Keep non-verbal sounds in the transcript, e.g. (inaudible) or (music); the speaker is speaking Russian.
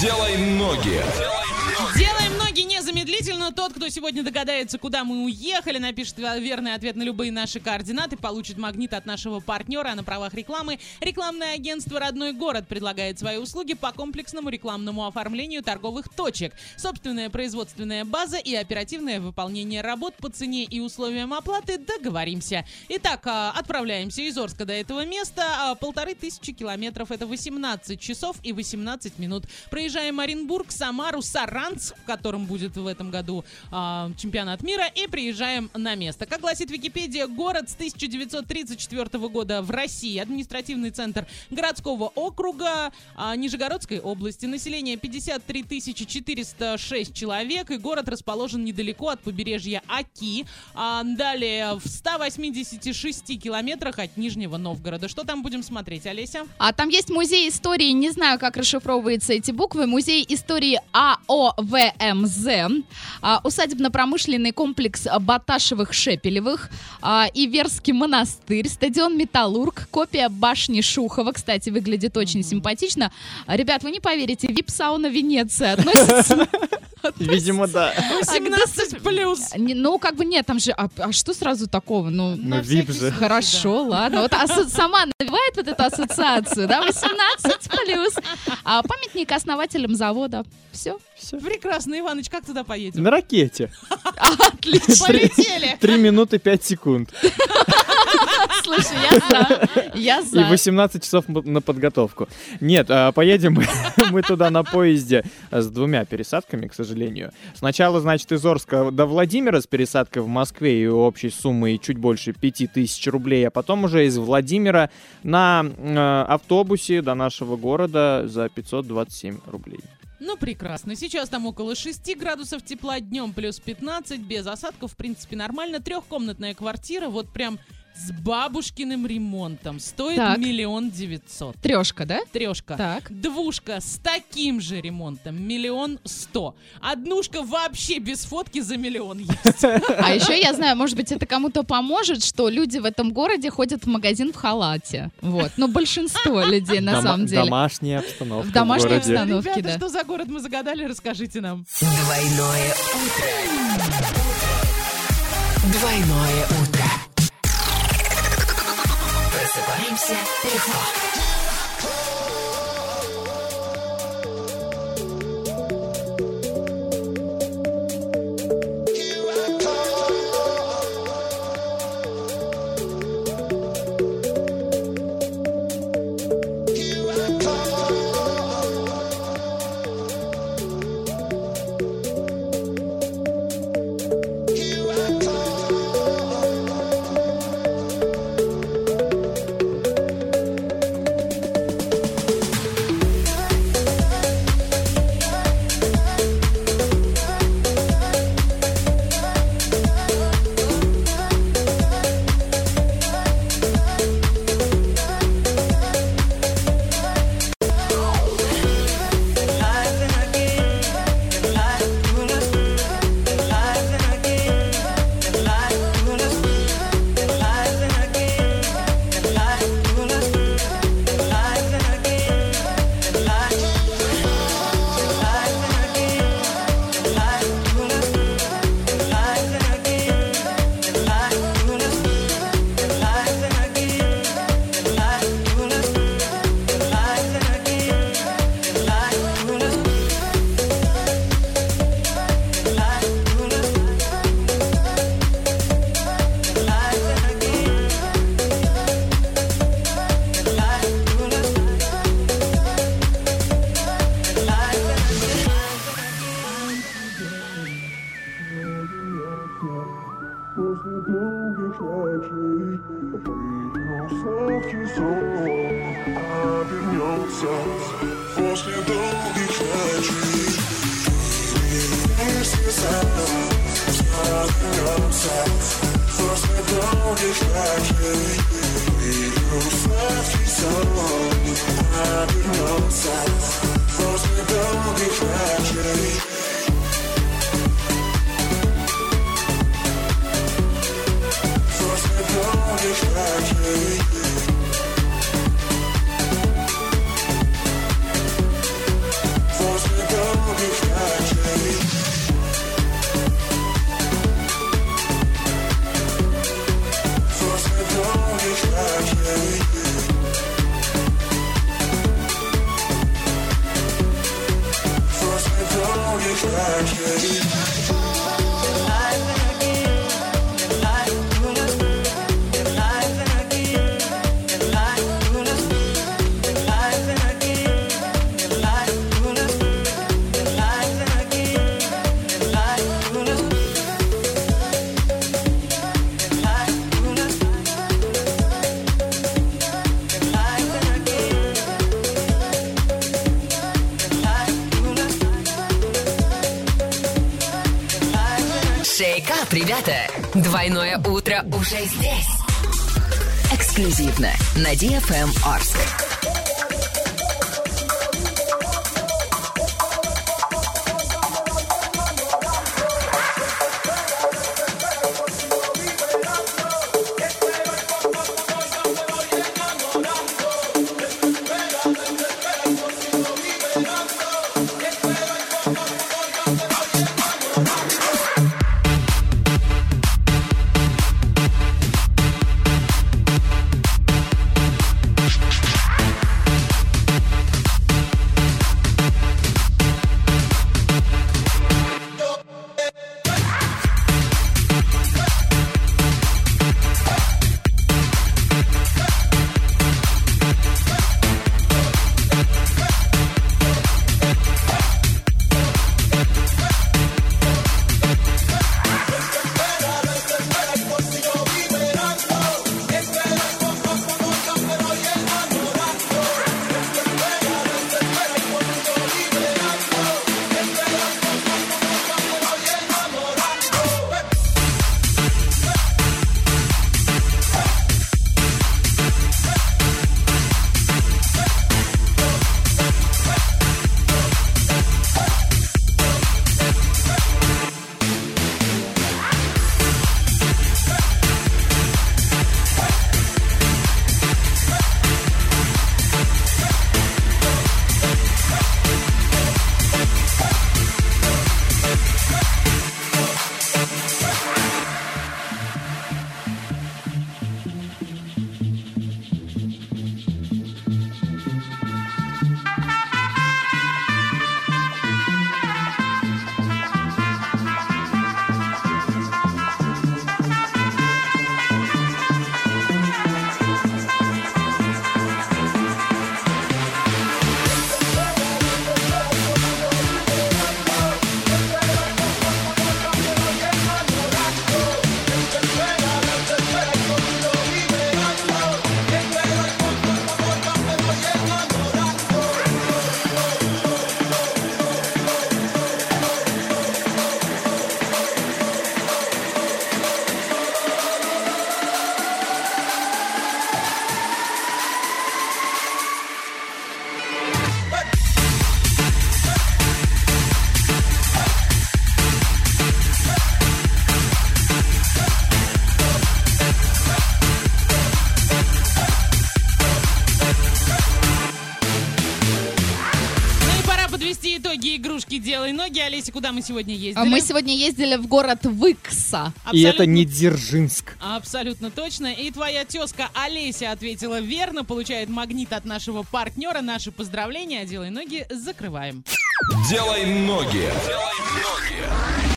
Делай ноги. Делаем ноги незамедлительно. Тот, кто сегодня догадается, куда мы уехали, напишет верный ответ на любые наши координаты, получит магнит от нашего партнера. На правах рекламы рекламное агентство «Родной город» предлагает свои услуги по комплексному рекламному оформлению торговых точек. Собственная производственная база и оперативное выполнение работ по цене и условиям оплаты договоримся. Итак, а, отправляемся из Орска до этого места. А, Полторы тысячи километров. Это 18 часов и 18 минут. Проезжаем Оренбург, Самару, Саранц, в котором будет в этом году а, чемпионат мира, и приезжаем на место. Как гласит Википедия, город с 1934 года в России, административный центр городского округа а, Нижегородской области, население 53 406 человек, и город расположен недалеко от побережья Аки, а, далее в 186 километрах от Нижнего Новгорода. Что там будем смотреть, Олеся? А там есть музей истории, не знаю, как расшифровываются эти буквы, музей истории АОВМЗ, а, усадебно-промышленный комплекс Баташевых-Шепелевых, а, Иверский монастырь, стадион Металлург, копия башни Шухова, кстати, выглядит очень симпатично. Ребят, вы не поверите, вип-сауна Венеция относится... (laughs) Видимо, да. 18 плюс. Не, Ну, как бы нет, там же, а, а что сразу такого? Ну, Ну, вип же. Хорошо, ладно. Вот асо- сама навевает вот эту ассоциацию, да, 18 плюс. А памятник основателям завода. Все. Все. Прекрасно, Иваныч, как туда поедем? На ракете. (laughs) Отлично. Полетели! Три минуты пять секунд. (laughs) Слушай, я за. Я И за. 18 часов на подготовку. Нет, а, поедем мы, (laughs) туда на поезде а, с двумя пересадками, к сожалению. Сначала, значит, из Орска до Владимира с пересадкой в Москве и общей суммой чуть больше 5000 рублей, а потом уже из Владимира на э, автобусе до нашего города за 527 рублей. Ну, прекрасно. Сейчас там около 6 градусов тепла, днем плюс 15, без осадков, в принципе, нормально. Трехкомнатная квартира, вот прям с бабушкиным ремонтом. Стоит Так. миллион девятьсот. Трешка, да? Трешка. Так. Двушка с таким же ремонтом миллион сто. Однушка вообще без фотки за миллион есть. (laughs) А еще я знаю, может быть, это кому-то поможет, что люди в этом городе ходят в магазин в халате. Вот. Но большинство (laughs) людей на самом деле. Домашняя обстановка В домашней обстановке. Ребята, да. что за город мы загадали, расскажите нам. Двойное утро. Двойное утро. Просыпаемся легко. I don't know Шейкап, ребята! Двойное утро уже здесь. Эксклюзивно на DFM Орск. Игрушки «Делай ноги». Олеся, куда мы сегодня ездили? А Мы сегодня ездили в город Выкса. И это Абсолютно- не Дзержинск. Абсолютно точно. И твоя тезка Олеся ответила верно, получает магнит от нашего партнера. Наши поздравления. «Делай ноги» закрываем. Делай ноги.